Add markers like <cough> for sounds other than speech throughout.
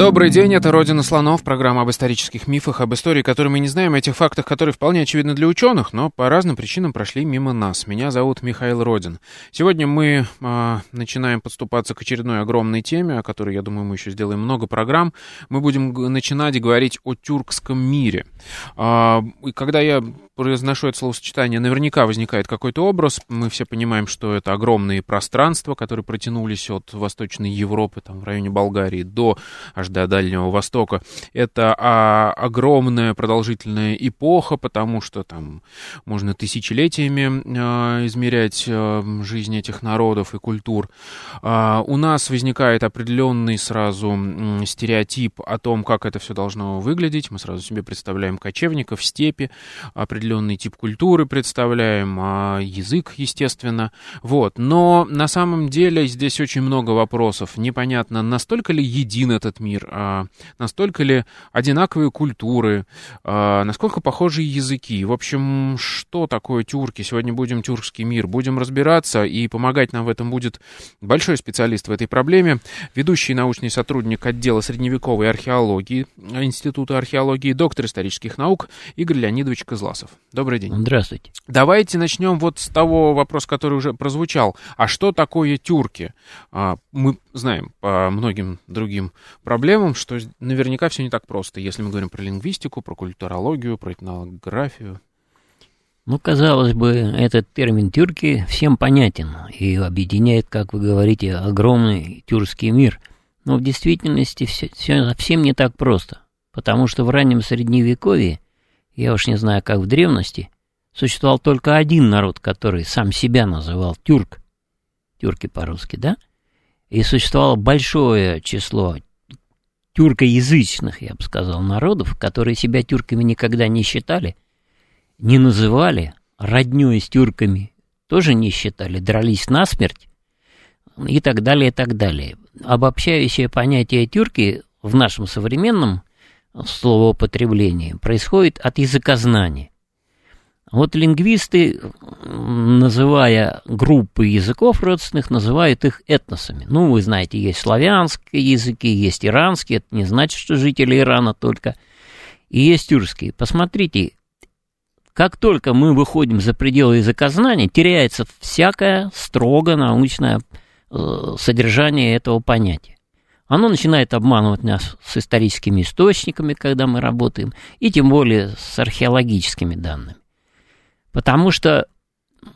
Добрый день, это «Родина слонов», программа об исторических мифах, об истории, которые мы не знаем, о тех фактах, которые вполне очевидны для ученых, но по разным причинам прошли мимо нас. Меня зовут Михаил Родин. Сегодня мы э, начинаем подступаться к очередной огромной теме, о которой, я думаю, мы еще сделаем много программ. Мы будем начинать говорить о тюркском мире. Э, и когда я произношу это словосочетание, наверняка возникает какой-то образ. Мы все понимаем, что это огромные пространства, которые протянулись от Восточной Европы, там, в районе Болгарии, до аж до Дальнего Востока. Это а, огромная продолжительная эпоха, потому что там можно тысячелетиями а, измерять а, жизнь этих народов и культур. А, у нас возникает определенный сразу стереотип о том, как это все должно выглядеть. Мы сразу себе представляем кочевников, степи, определенные определенный тип культуры представляем, а язык, естественно. Вот. Но на самом деле здесь очень много вопросов. Непонятно, настолько ли един этот мир, а настолько ли одинаковые культуры, а насколько похожи языки. В общем, что такое тюрки? Сегодня будем тюркский мир. Будем разбираться, и помогать нам в этом будет большой специалист в этой проблеме, ведущий научный сотрудник отдела средневековой археологии Института археологии, доктор исторических наук Игорь Леонидович Козласов. Добрый день. Здравствуйте. Давайте начнем вот с того вопроса, который уже прозвучал. А что такое тюрки? А, мы знаем по многим другим проблемам, что наверняка все не так просто, если мы говорим про лингвистику, про культурологию, про этнографию. Ну, казалось бы, этот термин «тюрки» всем понятен и объединяет, как вы говорите, огромный тюркский мир. Но в действительности все, все совсем не так просто, потому что в раннем Средневековье я уж не знаю, как в древности, существовал только один народ, который сам себя называл тюрк, тюрки по-русски, да? И существовало большое число тюркоязычных, я бы сказал, народов, которые себя тюрками никогда не считали, не называли, роднёй с тюрками тоже не считали, дрались насмерть и так далее, и так далее. Обобщающее понятие тюрки в нашем современном словоупотребление происходит от языкознания. Вот лингвисты, называя группы языков родственных, называют их этносами. Ну, вы знаете, есть славянские языки, есть иранские, это не значит, что жители Ирана только, и есть тюркские. Посмотрите, как только мы выходим за пределы языкознания, теряется всякое строго научное э, содержание этого понятия. Оно начинает обманывать нас с историческими источниками, когда мы работаем, и тем более с археологическими данными. Потому что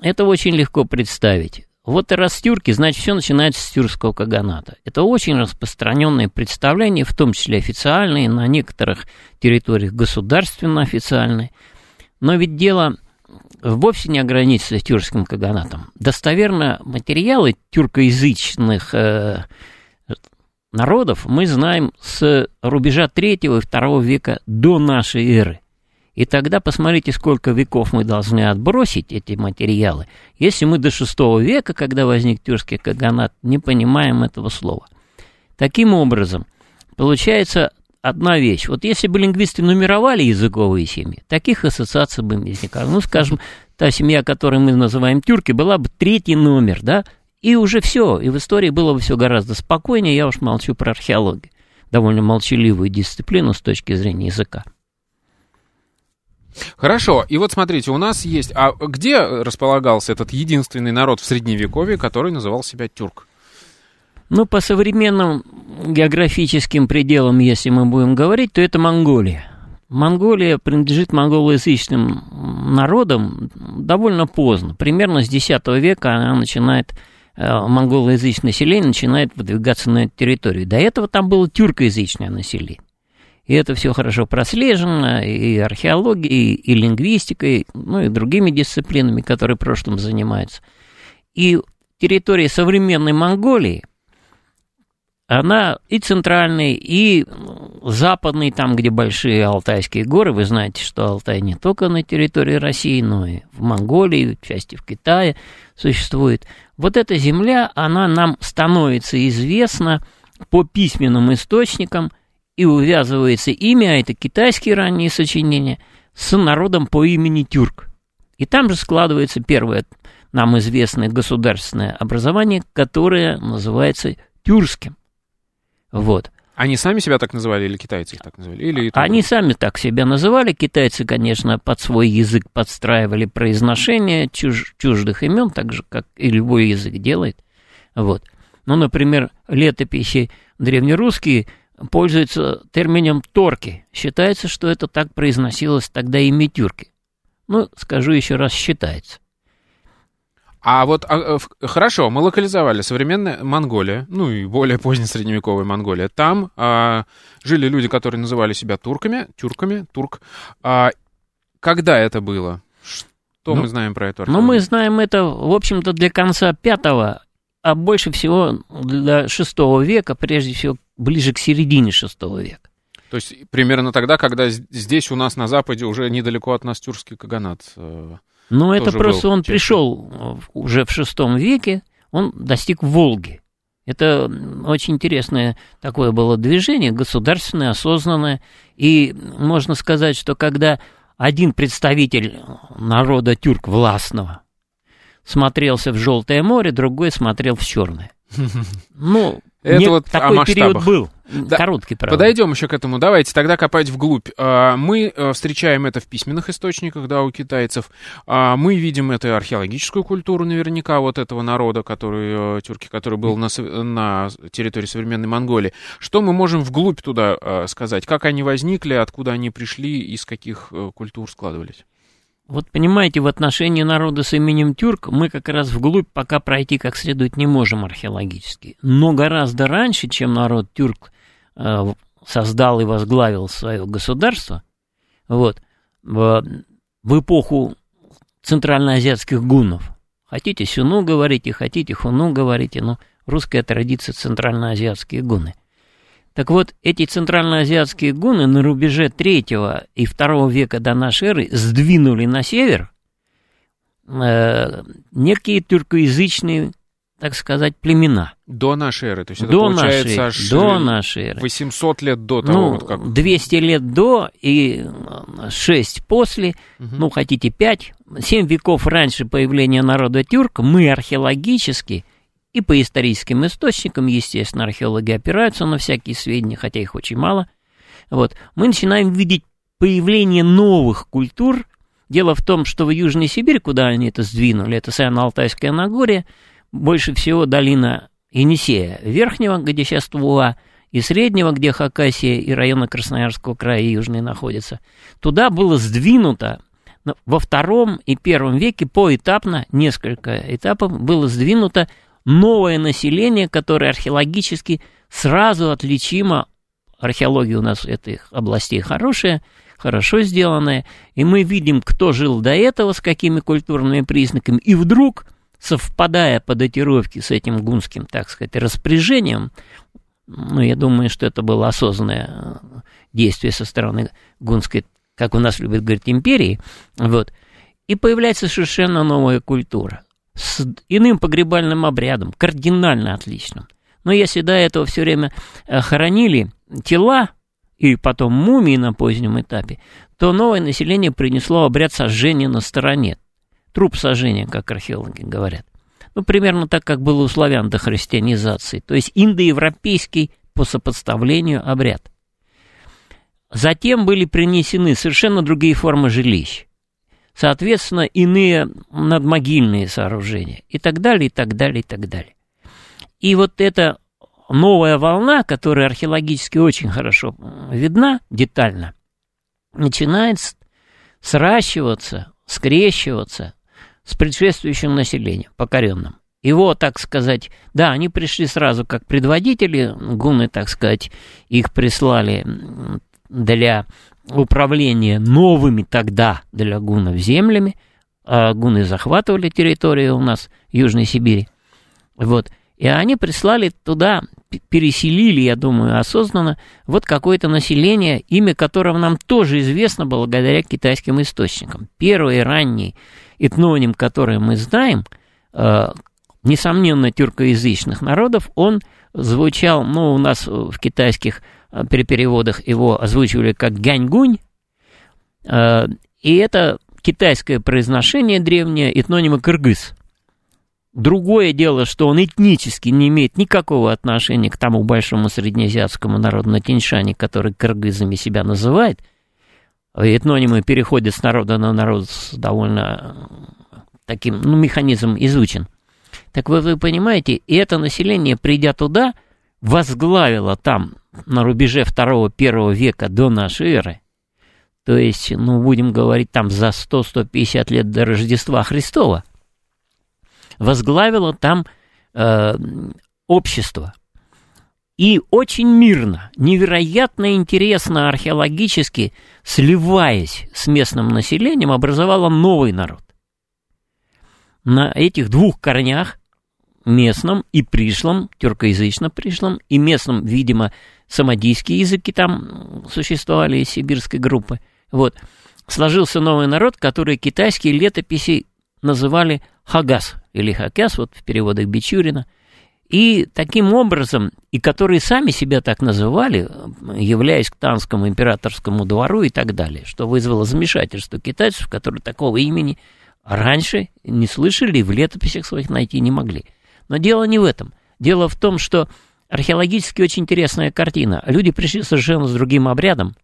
это очень легко представить. Вот и раз тюрки, значит, все начинается с тюркского каганата. Это очень распространенное представление, в том числе официальные, на некоторых территориях государственно официальные. Но ведь дело вовсе не ограничится тюркским каганатом. Достоверно материалы тюркоязычных э, народов мы знаем с рубежа 3 и 2 века до нашей эры. И тогда посмотрите, сколько веков мы должны отбросить эти материалы, если мы до VI века, когда возник тюркский каганат, не понимаем этого слова. Таким образом, получается одна вещь. Вот если бы лингвисты нумеровали языковые семьи, таких ассоциаций бы не возникало. Ну, скажем, та семья, которую мы называем тюрки, была бы третий номер, да, и уже все, и в истории было бы все гораздо спокойнее, я уж молчу про археологию, довольно молчаливую дисциплину с точки зрения языка. Хорошо, и вот смотрите, у нас есть... А где располагался этот единственный народ в Средневековье, который называл себя тюрк? Ну, по современным географическим пределам, если мы будем говорить, то это Монголия. Монголия принадлежит монголоязычным народам довольно поздно. Примерно с X века она начинает монголоязычное население начинает выдвигаться на эту территорию. До этого там было тюркоязычное население. И это все хорошо прослежено и археологией, и лингвистикой, ну и другими дисциплинами, которые в прошлом занимаются. И территория современной Монголии она и центральный, и западный, там, где большие Алтайские горы. Вы знаете, что Алтай не только на территории России, но и в Монголии, в части в Китае существует. Вот эта земля, она нам становится известна по письменным источникам и увязывается имя, а это китайские ранние сочинения, с народом по имени Тюрк. И там же складывается первое нам известное государственное образование, которое называется тюркским. Вот. Они сами себя так называли или китайцы их так называли? Или Они сами так себя называли. Китайцы, конечно, под свой язык подстраивали произношение чуж, чуждых имен, так же, как и любой язык делает. Вот. Ну, например, летописи древнерусские пользуются термином «торки». Считается, что это так произносилось тогда и тюрки. Ну, скажу еще раз, считается. А вот а, э, хорошо, мы локализовали современная Монголия, ну и более поздняя средневековая Монголия. Там а, жили люди, которые называли себя турками, тюрками, турк. А, когда это было? Что ну, мы знаем про это? Ну, мы знаем это, в общем-то, для конца пятого, а больше всего для шестого века, прежде всего ближе к середине шестого века. То есть примерно тогда, когда здесь у нас на Западе уже недалеко от нас тюркский каганат э, но это просто он пришел э, уже в шестом веке, он достиг Волги. Это очень интересное такое было движение, государственное, осознанное. И можно сказать, что когда один представитель народа тюрк властного смотрелся в Желтое море, другой смотрел в Черное. <laughs> Ну, это Нет, вот такой период был. Да, Короткий, правда. Подойдем еще к этому. Давайте тогда копать вглубь. А, мы э, встречаем это в письменных источниках, да, у китайцев. А, мы видим это археологическую культуру наверняка вот этого народа, который, э, тюрки, который был на, на территории современной Монголии. Что мы можем вглубь туда э, сказать? Как они возникли, откуда они пришли, из каких культур складывались? Вот понимаете, в отношении народа с именем Тюрк мы как раз вглубь пока пройти как следует не можем археологически. Но гораздо раньше, чем народ Тюрк э, создал и возглавил свое государство, вот, в, эпоху центральноазиатских гуннов. Хотите сюну говорите, хотите хуну говорите, но русская традиция центральноазиатские гуны – так вот, эти центральноазиатские гуны на рубеже 3 и 2 века до нашей эры сдвинули на север э, некие тюркоязычные, так сказать, племена. До нашей эры, то есть это до получается нашей, аж до нашей эры. 800 лет до того, ну, вот как... 200 лет до и 6 после, угу. ну, хотите 5, 7 веков раньше появления народа тюрк, мы археологически и по историческим источникам, естественно, археологи опираются на всякие сведения, хотя их очень мало. Вот. Мы начинаем видеть появление новых культур. Дело в том, что в Южной Сибири, куда они это сдвинули, это Северно-Алтайское Нагорье, больше всего долина Енисея Верхнего, где сейчас Тувуа, и Среднего, где Хакасия и районы Красноярского края Южные находятся. Туда было сдвинуто во втором и первом веке поэтапно, несколько этапов, было сдвинуто новое население, которое археологически сразу отличимо. Археология у нас этих областей хорошая, хорошо сделанная, и мы видим, кто жил до этого, с какими культурными признаками, и вдруг, совпадая по датировке с этим гунским, так сказать, распоряжением, ну, я думаю, что это было осознанное э, действие со стороны гунской, как у нас любят говорить, империи, вот, и появляется совершенно новая культура с иным погребальным обрядом, кардинально отличным. Но если до этого все время э, хоронили тела и потом мумии на позднем этапе, то новое население принесло обряд сожжения на стороне. Труп сожжения, как археологи говорят. Ну, примерно так, как было у славян до христианизации. То есть индоевропейский по сопоставлению обряд. Затем были принесены совершенно другие формы жилищ соответственно, иные надмогильные сооружения и так далее, и так далее, и так далее. И вот эта новая волна, которая археологически очень хорошо видна, детально, начинает сращиваться, скрещиваться с предшествующим населением, покоренным. Его, так сказать, да, они пришли сразу как предводители, гуны, так сказать, их прислали для управления новыми тогда для гунов землями. А гуны захватывали территорию у нас Южной Сибири. Вот. И они прислали туда, переселили, я думаю, осознанно, вот какое-то население, имя которого нам тоже известно благодаря китайским источникам. Первый ранний этноним, который мы знаем, э, несомненно, тюркоязычных народов, он звучал, ну, у нас в китайских э, переводах его озвучивали как Ганьгунь, э, и это китайское произношение древнее этнонима кыргыз – Другое дело, что он этнически не имеет никакого отношения к тому большому среднеазиатскому народу на Тиньшане, который кыргызами себя называет. Этнонимы переходят с народа на народ с довольно таким, ну, механизм изучен. Так вот, вы понимаете, и это население, придя туда, возглавило там на рубеже 2-1 века до нашей эры, то есть, ну, будем говорить, там за 100-150 лет до Рождества Христова – возглавила там э, общество. И очень мирно, невероятно интересно археологически, сливаясь с местным населением, образовала новый народ. На этих двух корнях, местном и пришлом, тюркоязычном пришлом, и местном, видимо, самодийские языки там существовали из сибирской группы. Вот. Сложился новый народ, который китайские летописи называли Хагас или Хакяс, вот в переводах Бичурина. И таким образом, и которые сами себя так называли, являясь к Танскому императорскому двору и так далее, что вызвало замешательство китайцев, которые такого имени раньше не слышали и в летописях своих найти не могли. Но дело не в этом. Дело в том, что археологически очень интересная картина. Люди пришли совершенно с другим обрядом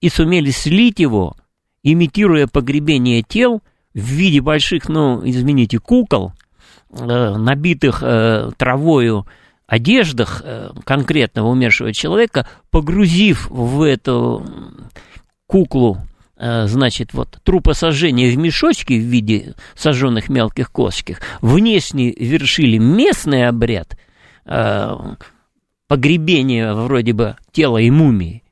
и сумели слить его, имитируя погребение тел – в виде больших, ну, извините, кукол, э, набитых э, травою одеждах э, конкретного умершего человека, погрузив в эту куклу значит, вот трупосожжение в мешочке в виде сожженных мелких косточек, внешне вершили местный обряд э, погребения вроде бы тела и мумии,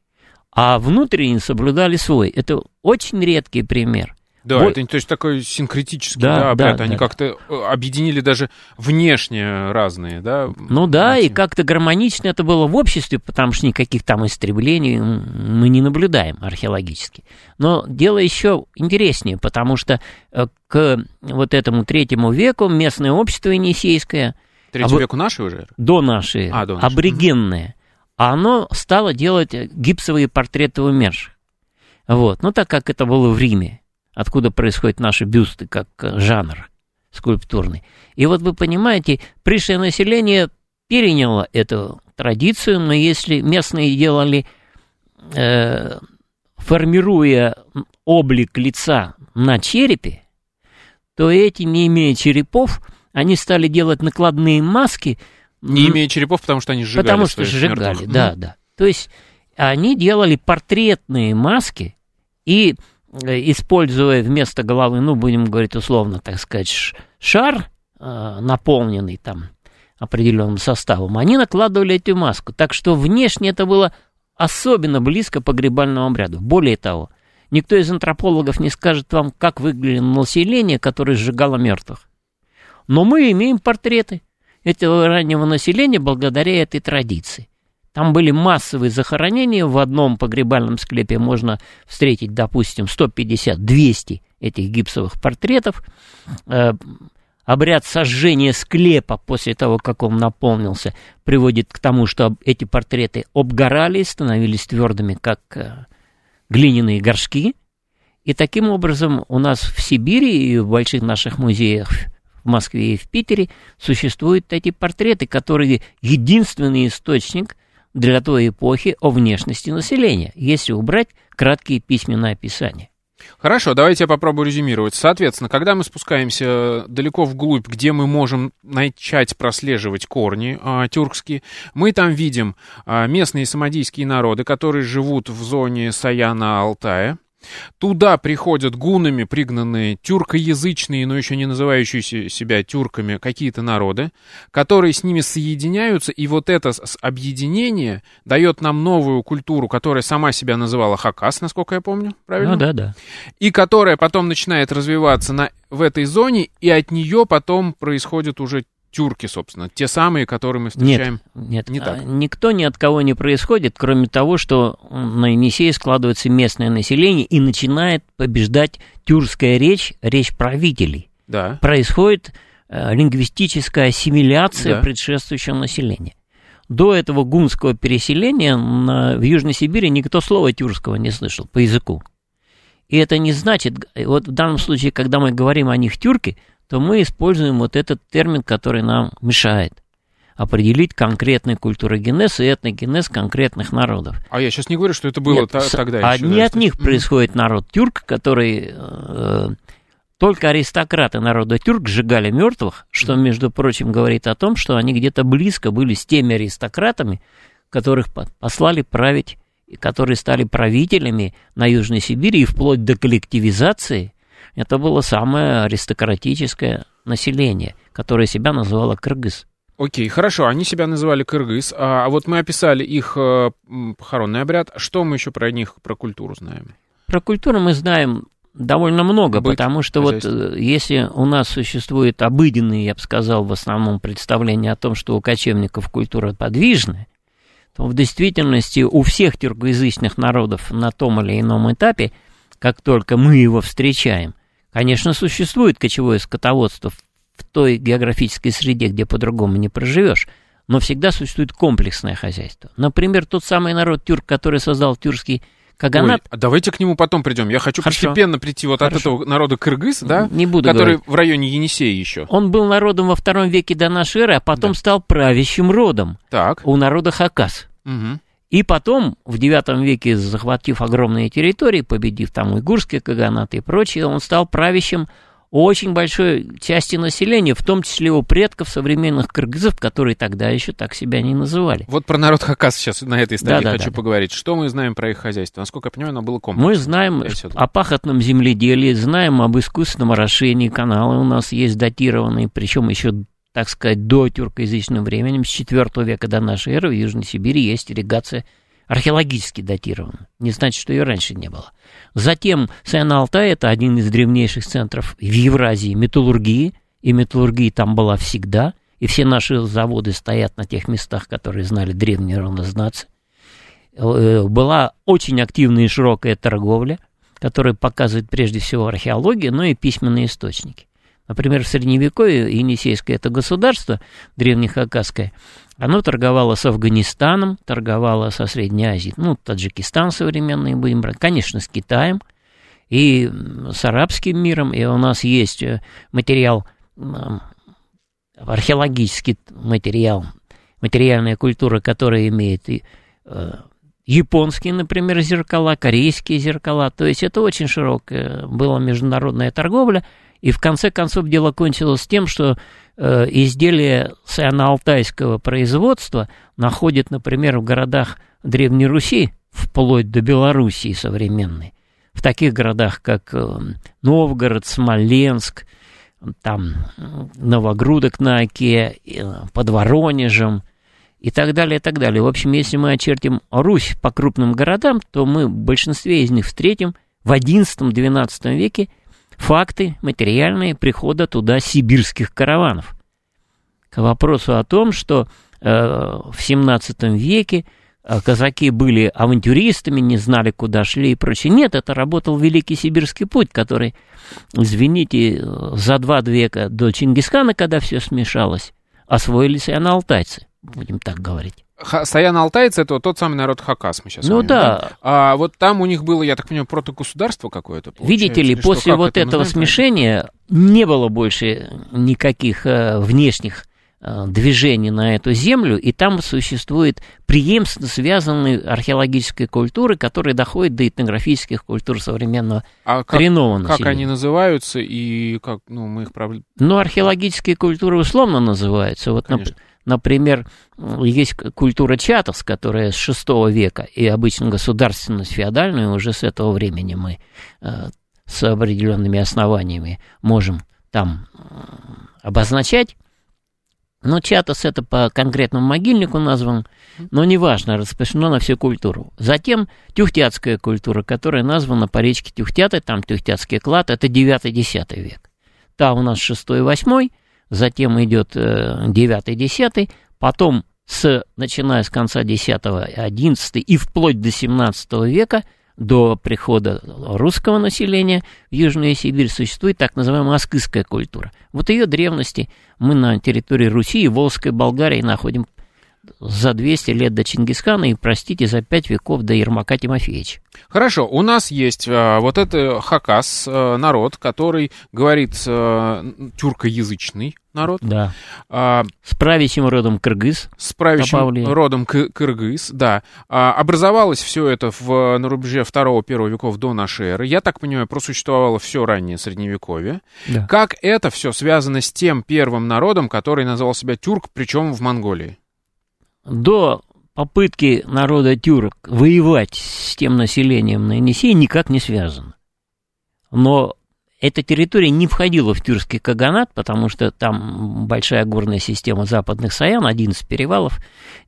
а внутренне соблюдали свой. Это очень редкий пример. Да, вот. это то есть такой синкретический да, да, обряд. Да, Они да. как-то э, объединили даже внешне разные, да? Ну да, мотивы. и как-то гармонично это было в обществе, потому что никаких там истреблений мы не наблюдаем археологически. Но дело еще интереснее, потому что э, к вот этому третьему веку местное общество енисейское... Третьему об... веку нашей уже? До нашей, а, до нашей. аборигенное. Оно стало делать гипсовые портреты умерших. Вот. Ну, так как это было в Риме откуда происходят наши бюсты, как э, жанр скульптурный. И вот вы понимаете, пришлое население переняло эту традицию, но если местные делали, э, формируя облик лица на черепе, то эти, не имея черепов, они стали делать накладные маски. Не имея черепов, потому что они сжигали. Потому что сжигали, мертвых. да, да. То есть они делали портретные маски и используя вместо головы, ну, будем говорить условно, так сказать, шар, э, наполненный там определенным составом, они накладывали эту маску. Так что внешне это было особенно близко по погребальному обряду. Более того, никто из антропологов не скажет вам, как выглядело население, которое сжигало мертвых. Но мы имеем портреты этого раннего населения благодаря этой традиции. Там были массовые захоронения. В одном погребальном склепе можно встретить, допустим, 150-200 этих гипсовых портретов. Э, обряд сожжения склепа после того, как он наполнился, приводит к тому, что эти портреты обгорали, становились твердыми, как э, глиняные горшки. И таким образом у нас в Сибири и в больших наших музеях в Москве и в Питере существуют эти портреты, которые единственный источник – для той эпохи о внешности населения, если убрать краткие письменные описания. Хорошо, давайте я попробую резюмировать. Соответственно, когда мы спускаемся далеко вглубь, где мы можем начать прослеживать корни а, тюркские, мы там видим а, местные самодийские народы, которые живут в зоне Саяна-Алтая, Туда приходят гунами пригнанные тюркоязычные, но еще не называющиеся себя тюрками, какие-то народы, которые с ними соединяются, и вот это объединение дает нам новую культуру, которая сама себя называла Хакас, насколько я помню, правильно? Ну да, да. И которая потом начинает развиваться на, в этой зоне, и от нее потом происходит уже тюрки, собственно, те самые, которые мы встречаем? Нет, нет не так. никто ни от кого не происходит, кроме того, что на Енисее складывается местное население и начинает побеждать тюркская речь, речь правителей. Да. Происходит э, лингвистическая ассимиляция да. предшествующего населения. До этого гунского переселения на, в Южной Сибири никто слова тюркского не слышал по языку. И это не значит, вот в данном случае, когда мы говорим о них тюрки, то мы используем вот этот термин, который нам мешает определить конкретный культурогенез и этногенез конкретных народов. А я сейчас не говорю, что это было Нет, тогда а еще. Не да, от них происходит народ тюрк, который э, только аристократы народа тюрк сжигали мертвых, что, между прочим, говорит о том, что они где-то близко были с теми аристократами, которых послали править, и которые стали правителями на Южной Сибири, и вплоть до коллективизации это было самое аристократическое население, которое себя называло кыргыз. Окей, хорошо, они себя называли кыргыз, а, а вот мы описали их э, похоронный обряд. Что мы еще про них, про культуру знаем? Про культуру мы знаем довольно много, Быть потому что вот э, если у нас существует обыденные, я бы сказал, в основном представление о том, что у кочевников культура подвижная, то в действительности у всех тюркоязычных народов на том или ином этапе, как только мы его встречаем, конечно, существует кочевое скотоводство в той географической среде, где по-другому не проживешь, но всегда существует комплексное хозяйство. Например, тот самый народ тюрк, который создал тюркский Каганат... Ой, а давайте к нему потом придем. Я хочу Хорошо. постепенно прийти вот Хорошо. от этого народа кыргыз, да? Не буду Который говорить. в районе Енисея еще. Он был народом во втором веке до нашей эры, а потом да. стал правящим родом. Так. У народа Хакас. Угу. И потом, в IX веке, захватив огромные территории, победив там уйгурские каганаты и прочее, он стал правящим очень большой части населения, в том числе у предков современных кыргызов, которые тогда еще так себя не называли. Вот про народ Хакас сейчас на этой стадии да, хочу да, поговорить. Да. Что мы знаем про их хозяйство? Насколько я понимаю, оно было комплексным. Мы знаем о пахотном земледелии, знаем об искусственном орошении. Каналы у нас есть датированные, причем еще так сказать, до тюркоязычным временем, с IV века до нашей эры в Южной Сибири есть ирригация археологически датирована. Не значит, что ее раньше не было. Затем Сен-Алтай – это один из древнейших центров в Евразии металлургии, и металлургия там была всегда, и все наши заводы стоят на тех местах, которые знали древние равнознацы. Э, была очень активная и широкая торговля, которая показывает прежде всего археологию, но и письменные источники. Например, в Средневековье Енисейское это государство, древнехакасское, оно торговало с Афганистаном, торговало со Средней Азией, ну, Таджикистан современный будем брать, конечно, с Китаем и с арабским миром, и у нас есть э, материал, археологический материал, материальная культура, которая имеет и, э, японские, например, зеркала, корейские зеркала, то есть это очень широкая была международная торговля, и в конце концов дело кончилось тем, что э, изделия сиано-алтайского производства находят, например, в городах Древней Руси, вплоть до Белоруссии современной, в таких городах, как э, Новгород, Смоленск, там Новогрудок на Оке, э, под Воронежем и так далее, и так далее. В общем, если мы очертим Русь по крупным городам, то мы в большинстве из них встретим в XI-XII веке факты материальные прихода туда сибирских караванов. К вопросу о том, что э, в 17 веке э, казаки были авантюристами, не знали, куда шли и прочее. Нет, это работал Великий Сибирский путь, который, извините, за два века до Чингисхана, когда все смешалось, освоились и аналтайцы, будем так говорить. Саян-Алтайцы это вот тот самый народ Хакас, мы сейчас Ну вами, да. да. А вот там у них было, я так понимаю, протогосударство какое-то. Видите ли, после что, вот это этого смешения не было больше никаких э, внешних э, движений на эту землю, и там существует преемственно связанные археологические культуры, которые доходят до этнографических культур современного а коренного как, как они называются и как, ну, мы их... Ну, археологические культуры условно называются. Вот, Конечно. Например, есть культура чатовс, которая с VI века, и обычно государственность феодальную уже с этого времени мы э, с определенными основаниями можем там э, обозначать. Но чатос это по конкретному могильнику назван, но неважно, распространено на всю культуру. Затем тюхтятская культура, которая названа по речке Тюхтяты, там тюхтятский клад, это 9-10 век. Та у нас 6-8, затем идет 9-10, потом с, начиная с конца X, XI и вплоть до XVII века, до прихода русского населения в Южную Сибирь существует так называемая аскызская культура. Вот ее древности мы на территории Руси и Волжской Болгарии находим за 200 лет до Чингисхана и, простите, за 5 веков до Ермака Тимофеевича. Хорошо, у нас есть а, вот это хакас, а, народ, который говорит а, тюркоязычный народ. Да. А, с правящим родом кыргыз. С правящим добавили. родом кыргыз, да. А, образовалось все это в, на рубеже 2-1 веков до нашей эры. Я так понимаю, просуществовало все раннее Средневековье. Да. Как это все связано с тем первым народом, который назвал себя тюрк, причем в Монголии? До попытки народа тюрок воевать с тем населением на Енисее никак не связано. Но эта территория не входила в тюркский каганат, потому что там большая горная система западных Саян, 11 перевалов,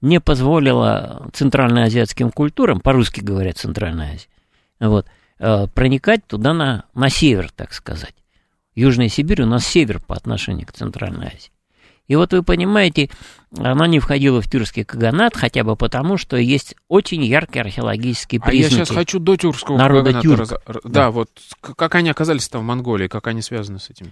не позволила центральноазиатским культурам, по-русски говорят Центральная Азия, вот, э, проникать туда на, на север, так сказать. Южная Сибирь у нас север по отношению к Центральной Азии. И вот вы понимаете, она не входила в тюркский каганат, хотя бы потому, что есть очень яркие археологические признаки. А я сейчас хочу до тюркского народа каганата. Тюрк. Раз... Да. да, вот как они оказались там в Монголии, как они связаны с этим?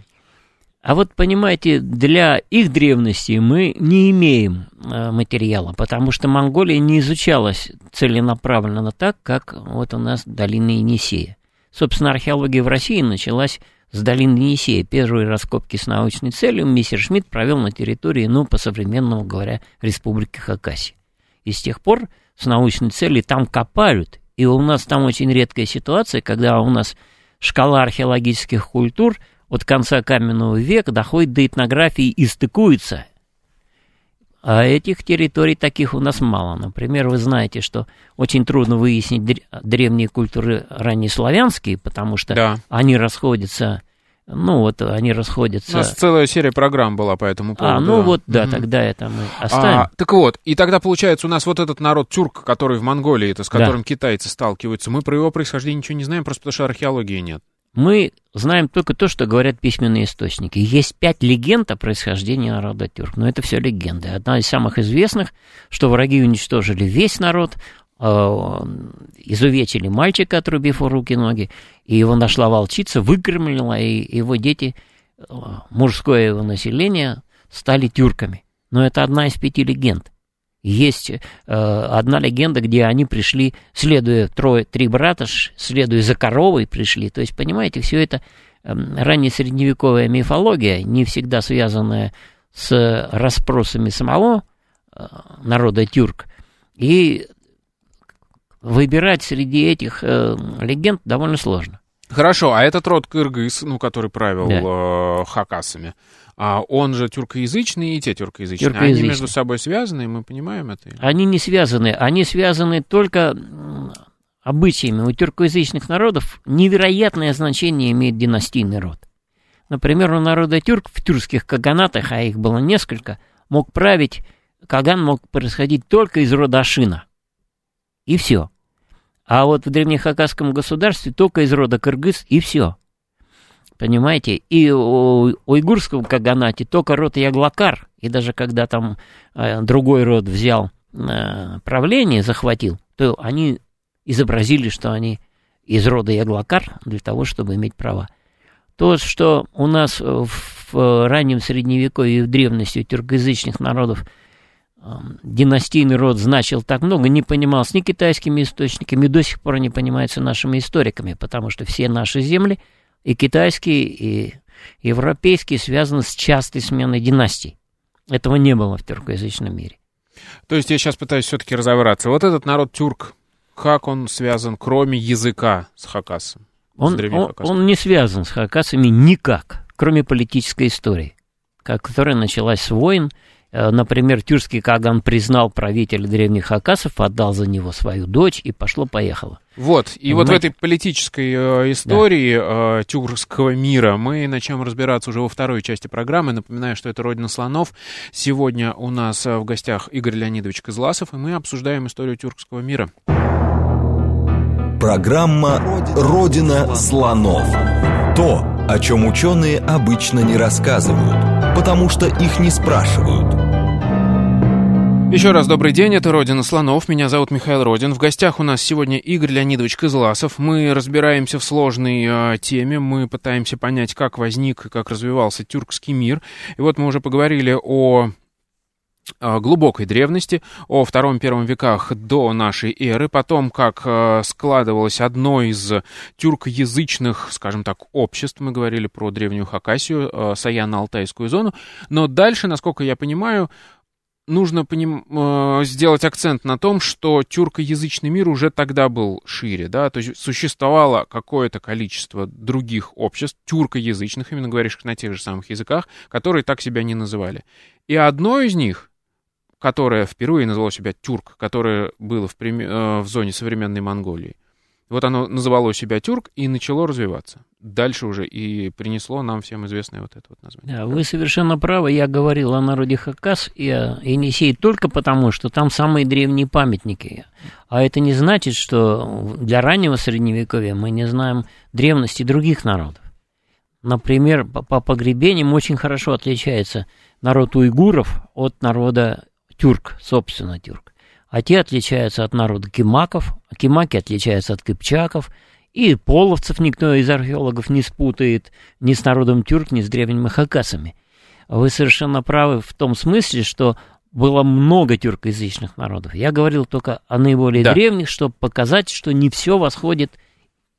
А вот, понимаете, для их древности мы не имеем э, материала, потому что Монголия не изучалась целенаправленно так, как вот у нас долина Енисея. Собственно, археология в России началась с долины Енисея. Первые раскопки с научной целью мистер Шмидт провел на территории, ну, по-современному говоря, Республики Хакасия. И с тех пор с научной целью там копают. И у нас там очень редкая ситуация, когда у нас шкала археологических культур от конца каменного века доходит до этнографии и стыкуется а этих территорий таких у нас мало. Например, вы знаете, что очень трудно выяснить древние культуры раннеславянские, потому что да. они расходятся ну, вот они расходятся. У нас целая серия программ была по этому а, поводу. А, ну да. вот, да, угу. тогда это мы оставим. А, так вот, и тогда получается у нас вот этот народ тюрк, который в Монголии, это с которым да. китайцы сталкиваются, мы про его происхождение ничего не знаем, просто потому что археологии нет. Мы знаем только то, что говорят письменные источники. Есть пять легенд о происхождении народа тюрк, но это все легенды. Одна из самых известных, что враги уничтожили весь народ, изувечили мальчика, отрубив руки и его нашла волчица, выкормлила, и его дети, э, мужское его население, стали тюрками. Но это одна из пяти легенд. Есть э, одна легенда, где они пришли, следуя трое, три брата, следуя за коровой пришли. То есть, понимаете, все это э, ранее средневековая мифология, не всегда связанная с расспросами самого э, народа тюрк. И выбирать среди этих э, легенд довольно сложно. Хорошо, а этот род кыргыз, ну, который правил да. э, хакасами, а он же тюркоязычный, и те тюркоязычные. тюркоязычные. Они между собой связаны, мы понимаем это? Они не связаны. Они связаны только обычаями. У тюркоязычных народов невероятное значение имеет династийный род. Например, у народа тюрк в тюркских каганатах, а их было несколько, мог править, каган мог происходить только из рода Ашина. И все. А вот в древнехакасском государстве только из рода кыргыз и все. Понимаете? И у уйгурском каганате только род Яглакар, и даже когда там э, другой род взял э, правление, захватил, то они изобразили, что они из рода Яглакар для того, чтобы иметь права. То, что у нас в раннем средневековье и в древности у тюркоязычных народов династийный род значил так много, не понималось ни китайскими источниками, и до сих пор не понимается нашими историками, потому что все наши земли – и китайские, и европейские связаны с частой сменой династий. Этого не было в тюркоязычном мире. То есть я сейчас пытаюсь все-таки разобраться. Вот этот народ тюрк, как он связан, кроме языка, с Хакасом? Он, он, он не связан с Хакасами никак, кроме политической истории, которая началась с войн например, тюркский Каган признал правителя древних Хакасов, отдал за него свою дочь и пошло-поехало. Вот, и Понимаете? вот в этой политической э, истории да. э, тюркского мира мы начнем разбираться уже во второй части программы. Напоминаю, что это «Родина слонов». Сегодня у нас э, в гостях Игорь Леонидович Козласов, и мы обсуждаем историю тюркского мира. Программа «Родина слонов». То, о чем ученые обычно не рассказывают – потому что их не спрашивают. Еще раз добрый день, это «Родина слонов», меня зовут Михаил Родин. В гостях у нас сегодня Игорь Леонидович Кызласов. Мы разбираемся в сложной э, теме, мы пытаемся понять, как возник и как развивался тюркский мир. И вот мы уже поговорили о глубокой древности, о втором-первом веках до нашей эры, потом, как э, складывалось одно из тюркоязычных, скажем так, обществ, мы говорили про древнюю Хакасию, Саяно-Алтайскую зону, но дальше, насколько я понимаю, нужно поним, э, сделать акцент на том, что тюркоязычный мир уже тогда был шире, да, то есть существовало какое-то количество других обществ, тюркоязычных, именно говоришь на тех же самых языках, которые так себя не называли. И одно из них, которое впервые назвало себя тюрк, которое было в, э, в зоне современной Монголии, вот оно называло себя тюрк и начало развиваться. Дальше уже и принесло нам всем известное вот это вот название. Да, вы совершенно правы. Я говорил о народе Хакас и о Енисее только потому, что там самые древние памятники. А это не значит, что для раннего Средневековья мы не знаем древности других народов. Например, по погребениям очень хорошо отличается народ уйгуров от народа тюрк, собственно, тюрк а те отличаются от народа кимаков, кимаки отличаются от кыпчаков, и половцев никто из археологов не спутает ни с народом тюрк, ни с древними хакасами. Вы совершенно правы в том смысле, что было много тюркоязычных народов. Я говорил только о наиболее да. древних, чтобы показать, что не все восходит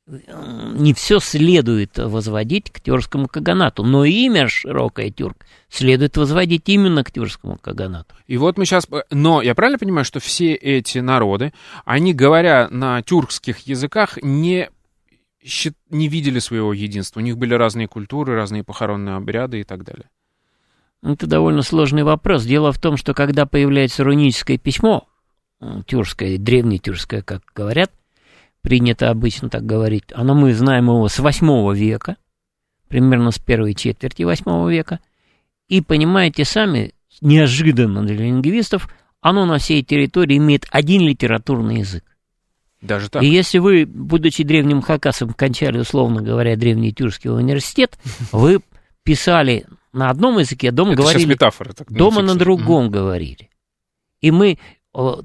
не все следует возводить к тюркскому каганату, но имя широкое тюрк следует возводить именно к тюркскому каганату. И вот мы сейчас... Но я правильно понимаю, что все эти народы, они, говоря на тюркских языках, не не видели своего единства. У них были разные культуры, разные похоронные обряды и так далее. Это довольно сложный вопрос. Дело в том, что когда появляется руническое письмо, тюркское, древнетюркское, как говорят, принято обычно так говорить, оно мы знаем его с 8 века, примерно с первой четверти 8 века, и понимаете сами, неожиданно для лингвистов, оно на всей территории имеет один литературный язык. Даже так? И если вы, будучи древним хакасом, кончали, условно говоря, древний тюркский университет, <laughs> вы писали на одном языке, а дома Это говорили... метафора. Так, дома на другом говорили. И мы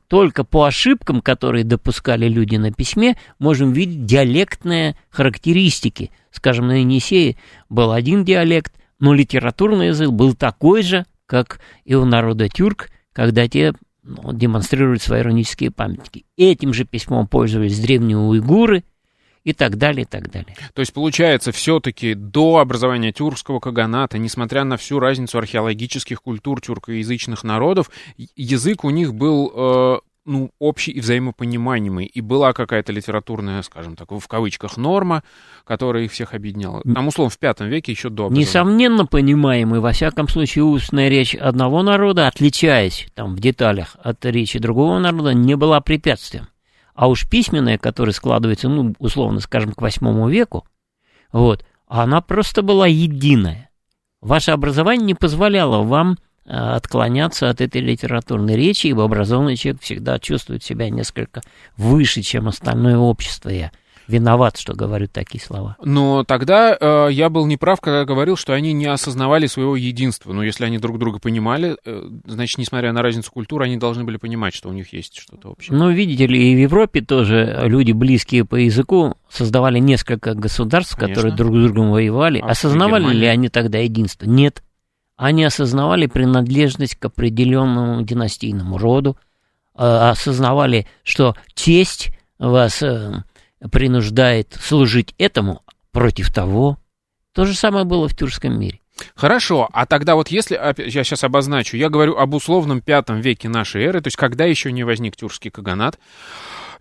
только по ошибкам, которые допускали люди на письме, можем видеть диалектные характеристики. Скажем, на Енисее был один диалект, но литературный язык был такой же, как и у народа тюрк, когда те ну, демонстрируют свои иронические памятники. Этим же письмом пользовались древние уйгуры – и так далее, и так далее. То есть, получается, все-таки до образования тюркского каганата, несмотря на всю разницу археологических культур тюркоязычных народов, язык у них был э, ну, общий и взаимопонимаемый. И была какая-то литературная, скажем так, в кавычках, норма, которая их всех объединяла. Там, условно, в пятом веке еще до Несомненно понимаемый, во всяком случае, устная речь одного народа, отличаясь там в деталях от речи другого народа, не была препятствием. А уж письменная, которая складывается, ну, условно скажем, к восьмому веку, вот, она просто была единая. Ваше образование не позволяло вам э, отклоняться от этой литературной речи, ибо образованный человек всегда чувствует себя несколько выше, чем остальное общество. Я виноват, что говорю такие слова. Но тогда э, я был неправ, когда говорил, что они не осознавали своего единства. Но если они друг друга понимали, э, значит, несмотря на разницу культуры, они должны были понимать, что у них есть что-то общее. Ну, видите ли, и в Европе тоже люди, близкие по языку, создавали несколько государств, Конечно. которые друг с другом воевали. А Осознавали ли они тогда единство? Нет. Они осознавали принадлежность к определенному династийному роду, э, осознавали, что честь вас э, принуждает служить этому против того. То же самое было в тюркском мире. Хорошо, а тогда вот если, я сейчас обозначу, я говорю об условном пятом веке нашей эры, то есть когда еще не возник тюркский каганат,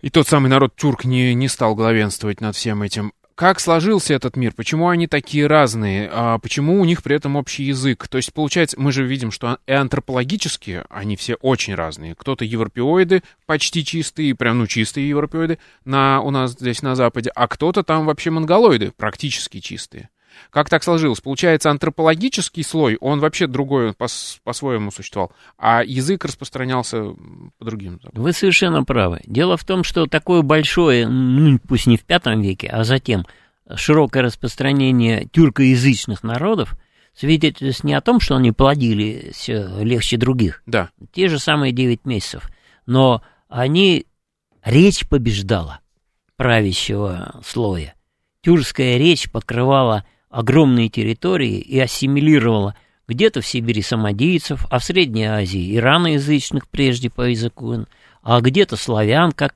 и тот самый народ тюрк не, не стал главенствовать над всем этим, как сложился этот мир, почему они такие разные, а почему у них при этом общий язык. То есть, получается, мы же видим, что и антропологически они все очень разные. Кто-то европеоиды, почти чистые, прям ну чистые европеоиды на, у нас здесь на Западе, а кто-то там вообще монголоиды, практически чистые. Как так сложилось? Получается, антропологический слой, он вообще другой по- по-своему существовал, а язык распространялся по другим. Вы совершенно правы. Дело в том, что такое большое, ну, пусть не в пятом веке, а затем широкое распространение тюркоязычных народов свидетельствует не о том, что они плодились легче других. Да. Те же самые 9 месяцев. Но они... Речь побеждала правящего слоя. Тюркская речь покрывала огромные территории и ассимилировала где-то в Сибири самодийцев, а в Средней Азии ираноязычных прежде по языку, а где-то славян, как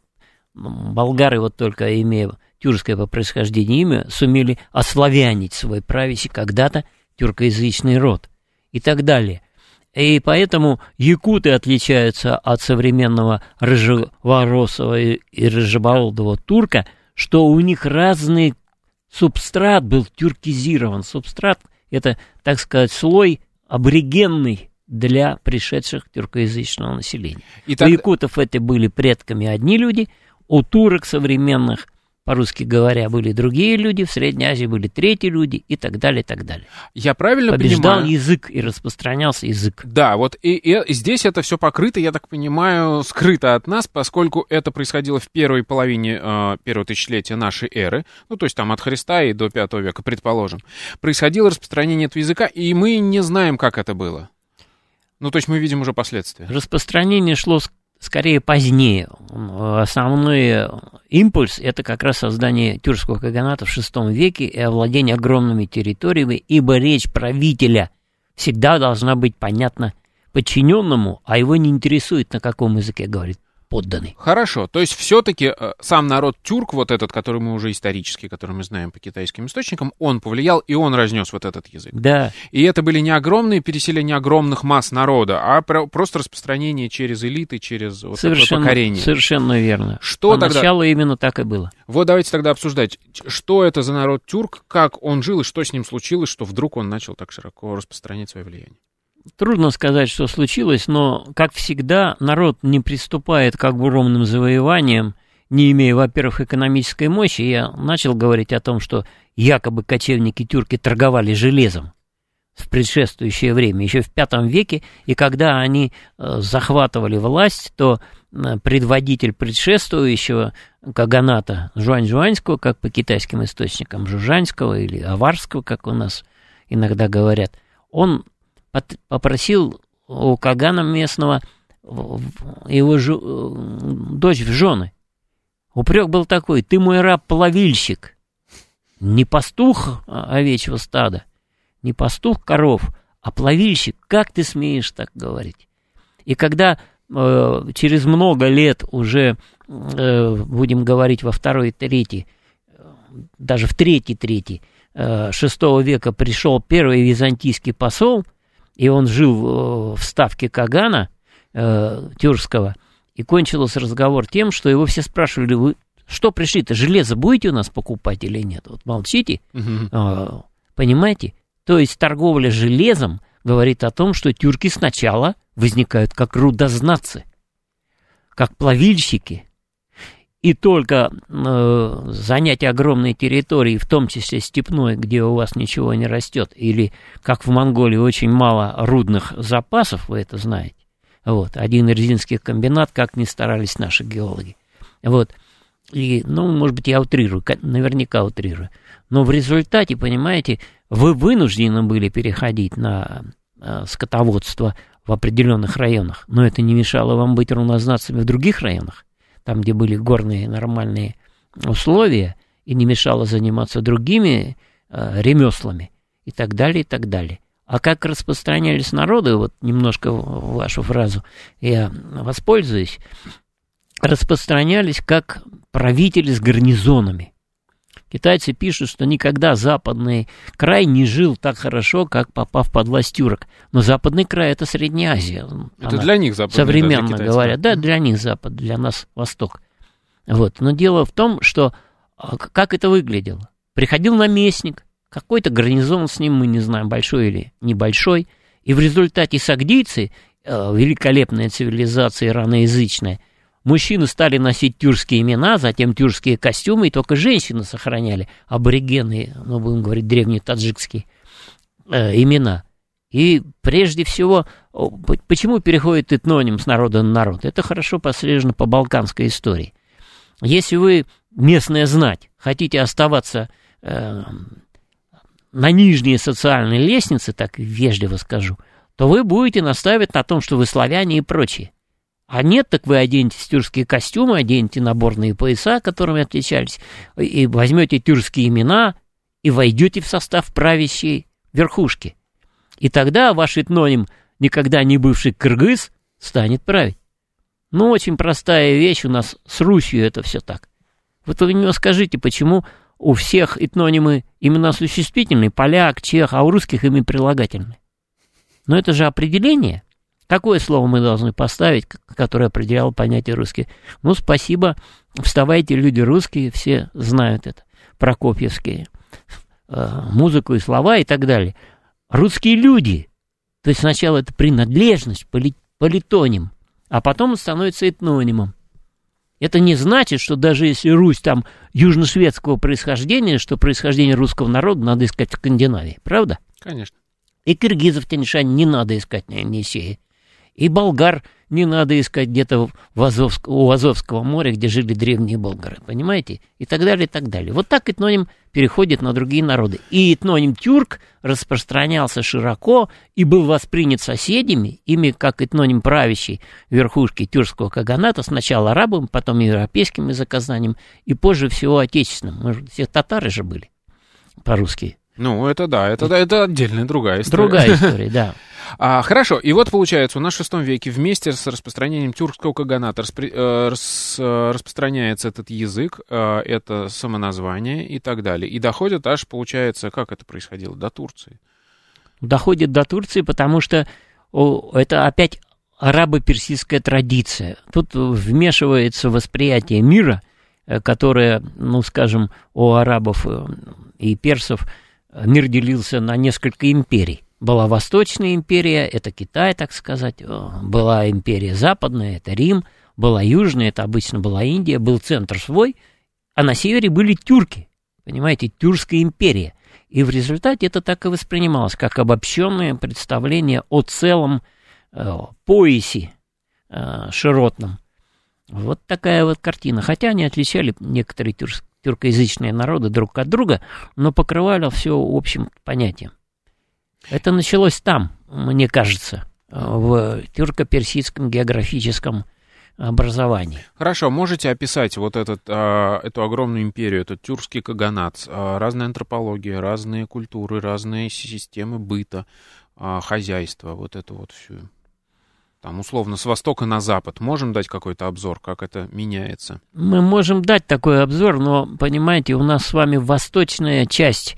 болгары вот только имея тюркское по происхождению имя, сумели ославянить свой правящий когда-то тюркоязычный род и так далее. И поэтому якуты отличаются от современного рыжеворосого и рыжебородого турка, что у них разный субстрат был тюркизирован. Субстрат – это, так сказать, слой аборигенный для пришедших тюркоязычного населения. И у якутов это были предками одни люди, у турок современных по-русски говоря, были другие люди, в Средней Азии были третьи люди и так далее, и так далее. Я правильно Побеждал понимаю? язык и распространялся язык. Да, вот и, и здесь это все покрыто, я так понимаю, скрыто от нас, поскольку это происходило в первой половине э, первого тысячелетия нашей эры, ну, то есть там от Христа и до пятого века, предположим. Происходило распространение этого языка, и мы не знаем, как это было. Ну, то есть мы видим уже последствия. Распространение шло скорее позднее. Основной импульс – это как раз создание тюркского каганата в VI веке и овладение огромными территориями, ибо речь правителя всегда должна быть понятна подчиненному, а его не интересует, на каком языке говорит подданный. Хорошо, то есть все-таки э, сам народ тюрк, вот этот, который мы уже исторически, который мы знаем по китайским источникам, он повлиял и он разнес вот этот язык. Да. И это были не огромные переселения огромных масс народа, а просто распространение через элиты, через вот совершенно, такое покорение. Совершенно верно. Что а тогда... Начало именно так и было. Вот давайте тогда обсуждать, что это за народ тюрк, как он жил и что с ним случилось, что вдруг он начал так широко распространять свое влияние. Трудно сказать, что случилось, но, как всегда, народ не приступает к огромным завоеваниям, не имея, во-первых, экономической мощи. Я начал говорить о том, что якобы кочевники-тюрки торговали железом в предшествующее время, еще в V веке, и когда они э, захватывали власть, то э, предводитель предшествующего каганата Жуань-Жуаньского, как по китайским источникам Жужаньского или Аварского, как у нас иногда говорят, он попросил у Кагана местного его жу, э, дочь в жены. Упрек был такой, ты мой раб-плавильщик, не пастух овечьего стада, не пастух коров, а плавильщик, как ты смеешь так говорить? И когда э, через много лет уже, э, будем говорить, во второй третий, даже в третий, третий, э, шестого века пришел первый византийский посол – и он жил в ставке Кагана э, Тюркского, и кончился разговор тем, что его все спрашивали, вы что пришли-то, железо будете у нас покупать или нет? Вот молчите, э, понимаете? То есть торговля железом говорит о том, что тюрки сначала возникают как рудознатцы, как плавильщики, и только э, занять огромные территории, в том числе степной, где у вас ничего не растет, или как в Монголии очень мало рудных запасов, вы это знаете. Вот, один резинский комбинат, как ни старались наши геологи. Вот, и, ну, может быть, я утрирую, наверняка утрирую. Но в результате, понимаете, вы вынуждены были переходить на э, скотоводство в определенных районах, но это не мешало вам быть равнознатцами в других районах там, где были горные нормальные условия, и не мешало заниматься другими э, ремеслами и так далее, и так далее. А как распространялись народы, вот немножко вашу фразу я воспользуюсь, распространялись как правители с гарнизонами. Китайцы пишут, что никогда западный край не жил так хорошо, как попав под власть тюрок. Но западный край это Средняя Азия. Это Она для них запад. современно говоря. Да, для них Запад, для нас Восток. Вот. Но дело в том, что а, как это выглядело. Приходил наместник, какой-то гарнизон с ним, мы не знаем, большой или небольшой, и в результате сагдийцы, э, великолепная цивилизация ираноязычная, Мужчины стали носить тюркские имена, затем тюркские костюмы, и только женщины сохраняли аборигены, ну, будем говорить, древние таджикские э, имена. И прежде всего, почему переходит этноним с народа на народ? Это хорошо прослежено по балканской истории. Если вы, местная знать, хотите оставаться э, на нижние социальные лестницы, так вежливо скажу, то вы будете наставить на том, что вы славяне и прочие. А нет, так вы оденете тюркские костюмы, оденете наборные пояса, которыми отличались, и возьмете тюркские имена, и войдете в состав правящей верхушки. И тогда ваш этноним, никогда не бывший кыргыз, станет править. Ну, очень простая вещь у нас с Русью это все так. Вот вы мне скажите, почему у всех этнонимы имена существительные, поляк, чех, а у русских ими прилагательные? Но это же определение. Какое слово мы должны поставить, которое определяло понятие русский? Ну, спасибо, вставайте, люди русские, все знают это. Прокопьевские, э, музыку и слова и так далее. Русские люди. То есть сначала это принадлежность, политоним, а потом он становится этнонимом. Это не значит, что даже если Русь там южно-шведского происхождения, что происхождение русского народа надо искать в Скандинавии, правда? Конечно. И киргизов Тяньшань не надо искать на Енисее. И болгар не надо искать где-то Азовск, у Азовского моря, где жили древние болгары, понимаете? И так далее, и так далее. Вот так этноним переходит на другие народы. И этноним тюрк распространялся широко и был воспринят соседями, ими как этноним правящей верхушки тюркского каганата, сначала арабам, потом европейским языкознанием, и позже всего отечественным. Мы все татары же были по-русски. Ну, это да, это, да, это отдельная другая история. Другая <laughs> история, да. А, хорошо, и вот получается, у нас в шестом веке вместе с распространением тюркского каганата распри, э, рас, э, распространяется этот язык, э, это самоназвание и так далее. И доходит аж, получается, как это происходило, до Турции. Доходит до Турции, потому что о, это опять арабо-персидская традиция. Тут вмешивается восприятие мира, э, которое, ну, скажем, у арабов э, и персов мир делился на несколько империй. Была Восточная империя, это Китай, так сказать, была империя Западная, это Рим, была Южная, это обычно была Индия, был центр свой, а на севере были тюрки, понимаете, Тюркская империя. И в результате это так и воспринималось, как обобщенное представление о целом э, поясе э, широтном. Вот такая вот картина. Хотя они отличали некоторые тюрк, тюркоязычные народы друг от друга, но покрывали все общим понятием. Это началось там, мне кажется, в тюрко-персидском географическом образовании. Хорошо, можете описать вот этот, а, эту огромную империю, этот тюркский каганат, а, разная антропология, разные культуры, разные системы быта, а, хозяйства, вот это вот все. Там, условно, с востока на запад. Можем дать какой-то обзор, как это меняется? Мы можем дать такой обзор, но, понимаете, у нас с вами восточная часть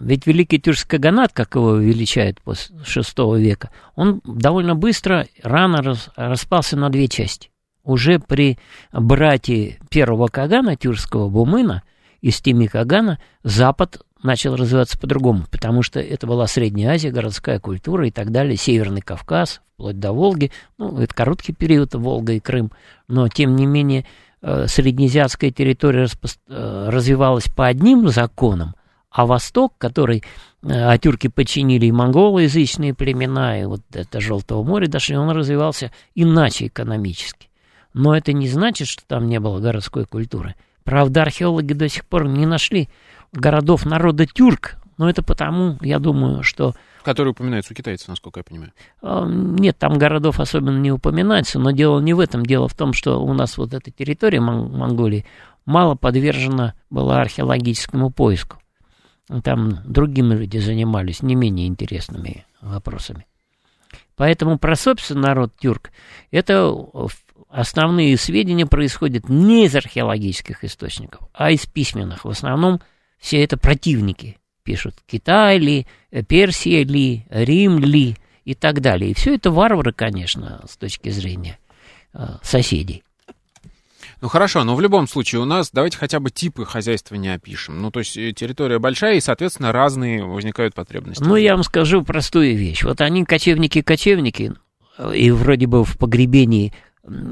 ведь Великий Тюркский Ганат, как его величают после VI века, он довольно быстро, рано рас, распался на две части. Уже при брате первого Кагана, тюркского Бумына, из Тими Кагана, Запад начал развиваться по-другому, потому что это была Средняя Азия, городская культура и так далее, Северный Кавказ, вплоть до Волги, ну, это короткий период, Волга и Крым, но, тем не менее, э, среднеазиатская территория э, развивалась по одним законам, а Восток, который э, а тюрки подчинили и монголоязычные племена, и вот это Желтого моря дошли, он развивался иначе экономически. Но это не значит, что там не было городской культуры. Правда, археологи до сих пор не нашли городов народа тюрк, но это потому, я думаю, что... Которые упоминаются у китайцев, насколько я понимаю. Э, нет, там городов особенно не упоминается, но дело не в этом. Дело в том, что у нас вот эта территория Монголии мало подвержена была археологическому поиску. Там другими люди занимались не менее интересными вопросами. Поэтому про собственный народ тюрк, это основные сведения происходят не из археологических источников, а из письменных. В основном все это противники пишут. Китай ли, Персия ли, Рим ли и так далее. И все это варвары, конечно, с точки зрения э, соседей. Ну хорошо, но в любом случае у нас давайте хотя бы типы хозяйства не опишем. Ну то есть э, территория большая и, соответственно, разные возникают потребности. Ну я вам скажу простую вещь. Вот они кочевники-кочевники, и вроде бы в погребении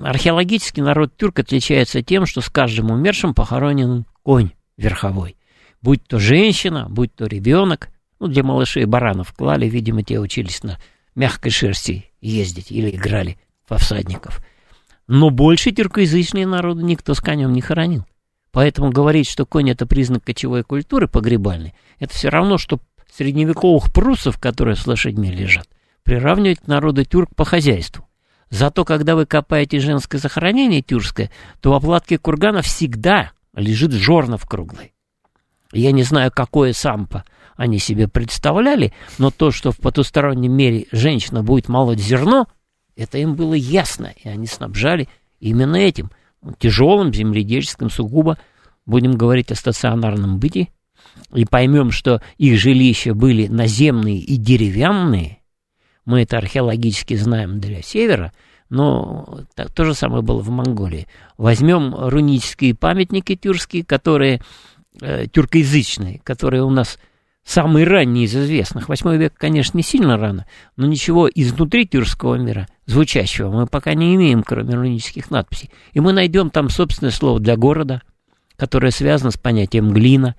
археологический народ тюрк отличается тем, что с каждым умершим похоронен конь верховой. Будь то женщина, будь то ребенок. Ну, для малышей баранов клали, видимо, те учились на мягкой шерсти ездить или играли во всадников. Но больше тюркоязычные народы никто с конем не хоронил. Поэтому говорить, что конь это признак кочевой культуры погребальной, это все равно, что средневековых прусов, которые с лошадьми лежат, приравнивать к народу тюрк по хозяйству. Зато когда вы копаете женское захоронение тюркское, то в оплатке кургана всегда лежит жорнов круглый. Я не знаю, какое сампо они себе представляли, но то, что в потустороннем мире женщина будет молоть зерно, это им было ясно, и они снабжали именно этим, тяжелым земледельческим сугубо, будем говорить о стационарном быте, и поймем, что их жилища были наземные и деревянные, мы это археологически знаем для севера, но так, то же самое было в Монголии. Возьмем рунические памятники тюркские, которые э, тюркоязычные, которые у нас самые ранние из известных. Восьмой век, конечно, не сильно рано, но ничего изнутри тюркского мира, звучащего, мы пока не имеем, кроме рунических надписей. И мы найдем там собственное слово для города, которое связано с понятием глина,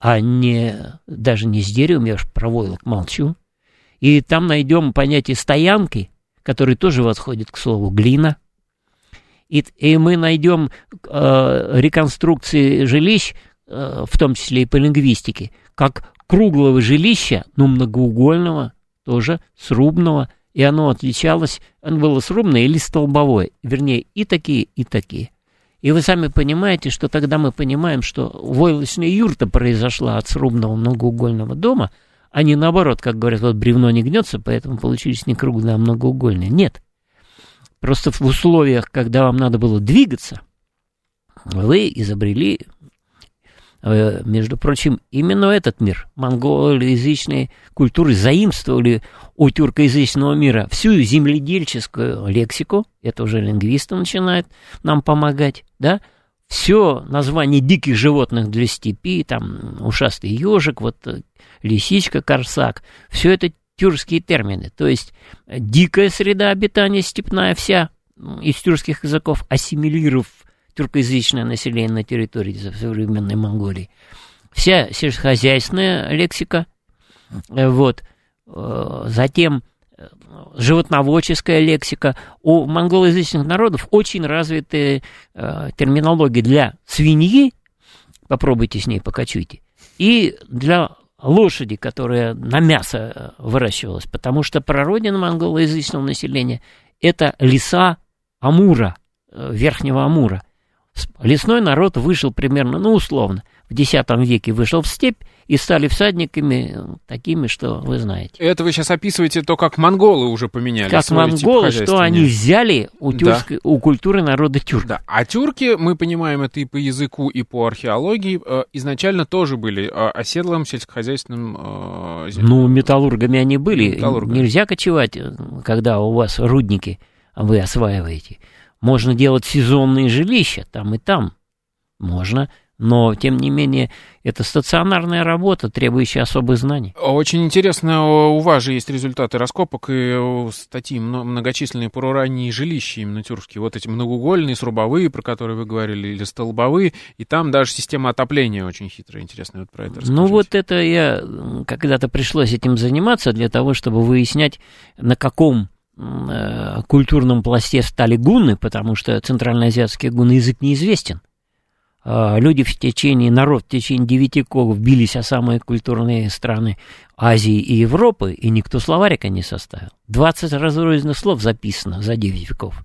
а не даже не с деревом, я уж про войлок молчу. И там найдем понятие стоянки, который тоже восходит к слову глина. И, и мы найдем э, реконструкции жилищ, в том числе и по лингвистике, как круглого жилища, но многоугольного, тоже срубного, и оно отличалось, оно было срубное или столбовое, вернее, и такие, и такие. И вы сами понимаете, что тогда мы понимаем, что войлочная юрта произошла от срубного многоугольного дома – а не наоборот, как говорят, вот бревно не гнется, поэтому получились не круглые, а многоугольные. Нет. Просто в условиях, когда вам надо было двигаться, вы изобрели, э, между прочим, именно этот мир. Монголоязычные культуры заимствовали у тюркоязычного мира всю земледельческую лексику, это уже лингвисты начинают нам помогать, да, все название диких животных для степи, там ушастый ежик, вот э, лисичка, корсак, все это тюркские термины. То есть дикая среда обитания степная вся из тюркских языков, ассимилировав тюркоязычное население на территории современной Монголии. Вся сельскохозяйственная лексика, э, вот, э, затем животноводческая лексика. У монголоязычных народов очень развитая э, терминология для свиньи, попробуйте с ней покачуйте, и для лошади, которая на мясо э, выращивалась, потому что прародина монголоязычного населения – это леса Амура, э, Верхнего Амура. Лесной народ вышел примерно, ну, условно, в X веке вышел в степь, и стали всадниками такими, что вы знаете. Это вы сейчас описываете то, как монголы уже поменяли Как монголы, что они взяли у, тюркской, да. у культуры народа тюрк. Да. А тюрки, мы понимаем это и по языку, и по археологии, э, изначально тоже были э, оседлым сельскохозяйственным... Э, ну, металлургами они были. Металлургами. Нельзя кочевать, когда у вас рудники вы осваиваете. Можно делать сезонные жилища там и там. Можно но, тем не менее, это стационарная работа, требующая особых знаний. Очень интересно, у вас же есть результаты раскопок и статьи многочисленные про ранние жилища именно тюркские. Вот эти многоугольные, срубовые, про которые вы говорили, или столбовые. И там даже система отопления очень хитрая, интересно, вот про это расскажите. Ну вот это я, когда-то пришлось этим заниматься для того, чтобы выяснять, на каком э, культурном пласте стали гунны, потому что центральноазиатский гунны язык неизвестен. А, люди в течение, народ в течение девяти веков бились о самые культурные страны Азии и Европы, и никто словарика не составил. 20 разрозненных слов записано за 9 веков.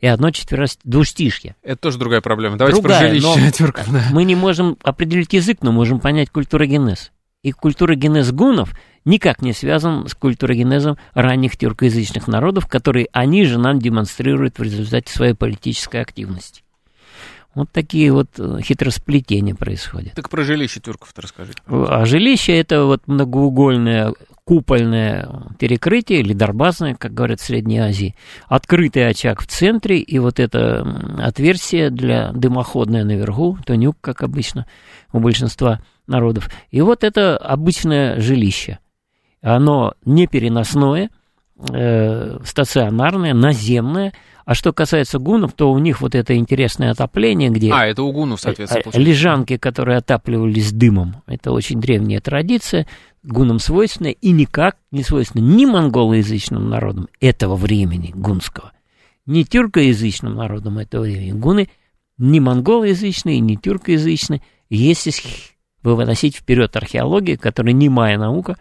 И одно четверо двустишье. Это тоже другая проблема. Давайте другая, про жилище <laughs> тюрков. Да. Мы не можем определить язык, но можем понять культурогенез. И культурогенез гунов никак не связан с культурогенезом ранних тюркоязычных народов, которые они же нам демонстрируют в результате своей политической активности. Вот такие вот э, хитросплетения происходят. Так про жилище тюрков-то расскажите. А жилище это вот многоугольное купольное перекрытие или дарбазное, как говорят в Средней Азии, открытый очаг в центре и вот это отверстие для дымоходное наверху, тонюк, как обычно у большинства народов. И вот это обычное жилище. Оно не переносное, э, стационарное, наземное, а что касается гунов, то у них вот это интересное отопление, где... А, это у гунов, соответственно. Получается. Лежанки, которые отапливались дымом. Это очень древняя традиция, гунам свойственная и никак не свойственна ни монголоязычным народам этого времени, гунского, ни тюркоязычным народам этого времени. Гуны ни монголоязычные, ни тюркоязычные, вы выносить вперед археологию, которая не моя наука,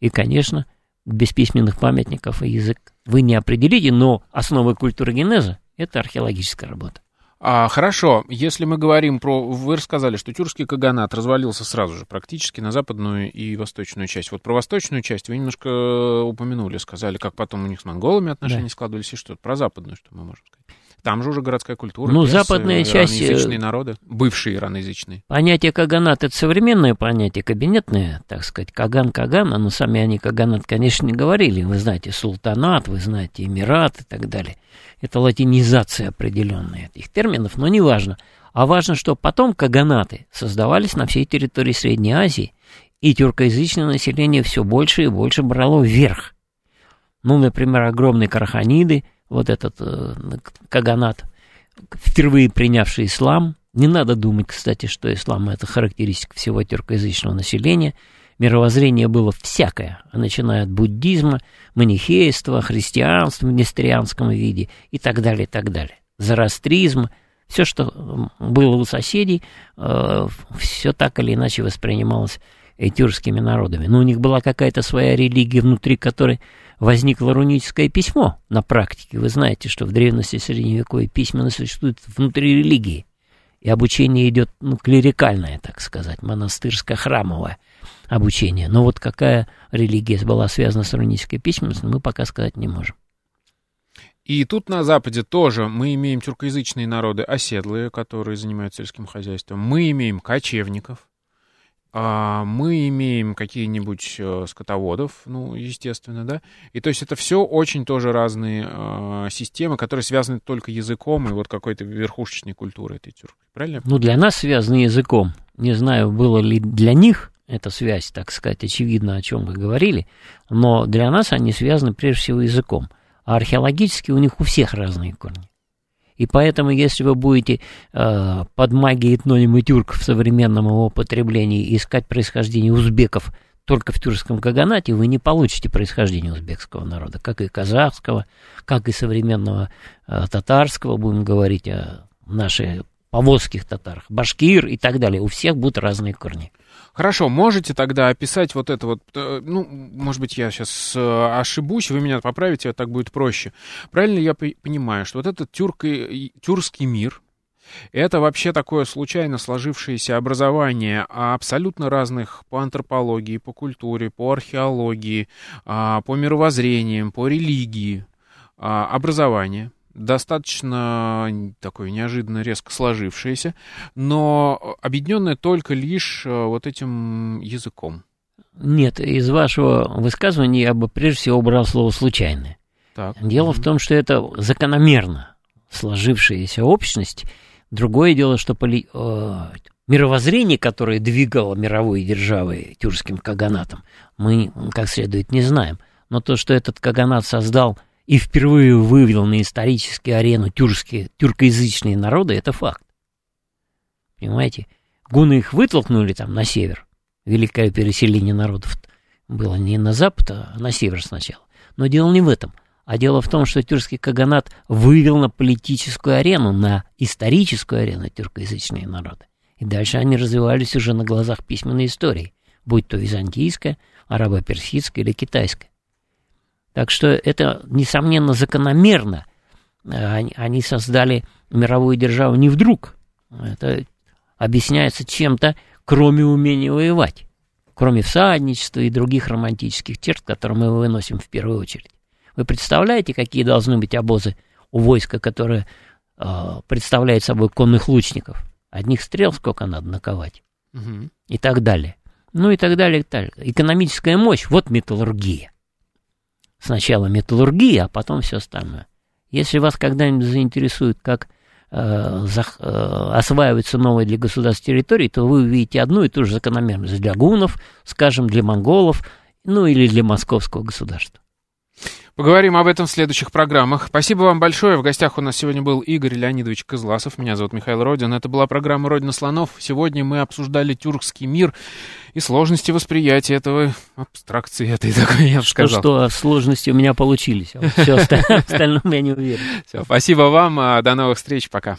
и, конечно, без письменных памятников и язык вы не определите, но основы культуры генеза – это археологическая работа. А, хорошо, если мы говорим про... Вы рассказали, что тюркский каганат развалился сразу же практически на западную и восточную часть. Вот про восточную часть вы немножко упомянули, сказали, как потом у них с монголами отношения да. складывались и что-то. Про западную что мы можем сказать? Там же уже городская культура. Ну, западная часть... Ираноязычные народы, бывшие ираноязычные. Понятие каганат — это современное понятие, кабинетное, так сказать. Каган-каган, но сами они каганат, конечно, не говорили. Вы знаете султанат, вы знаете эмират и так далее. Это латинизация определенная этих терминов, но не важно. А важно, что потом каганаты создавались на всей территории Средней Азии, и тюркоязычное население все больше и больше брало вверх. Ну, например, огромные караханиды — вот этот э, каганат, впервые принявший ислам. Не надо думать, кстати, что ислам – это характеристика всего тюркоязычного населения. Мировоззрение было всякое, начиная от буддизма, манихейства, христианства в нестрианском виде и так далее, и так далее. Зороастризм, все, что было у соседей, э, все так или иначе воспринималось тюркскими народами. Но у них была какая-то своя религия, внутри которой возникло руническое письмо на практике. Вы знаете, что в древности средневековой письменность существует внутри религии. И обучение идет, ну, клерикальное, так сказать, монастырско-храмовое обучение. Но вот какая религия была связана с рунической письменностью, мы пока сказать не можем. И тут на Западе тоже мы имеем тюркоязычные народы оседлые, которые занимаются сельским хозяйством. Мы имеем кочевников, мы имеем какие-нибудь э, скотоводов, ну, естественно, да, и то есть это все очень тоже разные э, системы, которые связаны только языком и вот какой-то верхушечной культурой этой тюрки, правильно? Ну, для нас связаны языком. Не знаю, было ли для них эта связь, так сказать, очевидно, о чем вы говорили, но для нас они связаны прежде всего языком. А археологически у них у всех разные корни. И поэтому, если вы будете э, под магией этнонима тюрк в современном его употреблении искать происхождение узбеков только в тюркском каганате, вы не получите происхождение узбекского народа, как и казахского, как и современного э, татарского, будем говорить о наших повозских татарах, башкир и так далее. У всех будут разные корни. Хорошо, можете тогда описать вот это вот, э, ну, может быть, я сейчас э, ошибусь, вы меня поправите, так будет проще. Правильно я понимаю, что вот этот тюркий, тюркский мир, это вообще такое случайно сложившееся образование абсолютно разных по антропологии, по культуре, по археологии, а, по мировоззрениям, по религии а, образование – достаточно такое неожиданно резко сложившееся, но объединенное только лишь э, вот этим языком. Нет, из вашего высказывания я бы прежде всего убрал слово «случайное». Так. Дело mm-hmm. в том, что это закономерно сложившаяся общность. Другое дело, что поли... э, мировоззрение, которое двигало мировой державой тюркским каганатом, мы как следует не знаем. Но то, что этот каганат создал и впервые вывел на историческую арену тюркские, тюркоязычные народы, это факт. Понимаете? Гуны их вытолкнули там на север. Великое переселение народов было не на запад, а на север сначала. Но дело не в этом. А дело в том, что тюркский каганат вывел на политическую арену, на историческую арену тюркоязычные народы. И дальше они развивались уже на глазах письменной истории, будь то византийская, арабо-персидская или китайская. Так что это, несомненно, закономерно. Они, они создали мировую державу не вдруг. Это объясняется чем-то, кроме умения воевать. Кроме всадничества и других романтических черт, которые мы выносим в первую очередь. Вы представляете, какие должны быть обозы у войска, которое э, представляет собой конных лучников? Одних стрел сколько надо наковать? Угу. И так далее. Ну и так далее, и так далее. Экономическая мощь, вот металлургия. Сначала металлургия, а потом все остальное. Если вас когда-нибудь заинтересует, как э, за, э, осваиваются новые для государств территории, то вы увидите одну и ту же закономерность для гунов, скажем, для монголов, ну или для московского государства. Поговорим об этом в следующих программах. Спасибо вам большое. В гостях у нас сегодня был Игорь Леонидович Козласов. Меня зовут Михаил Родин. Это была программа «Родина слонов». Сегодня мы обсуждали тюркский мир и сложности восприятия этого, абстракции этой <laughs> такой, я бы сказал. Что, что сложности у меня получились. А все <laughs> остальное я не уверен. Все, спасибо вам. А, до новых встреч. Пока.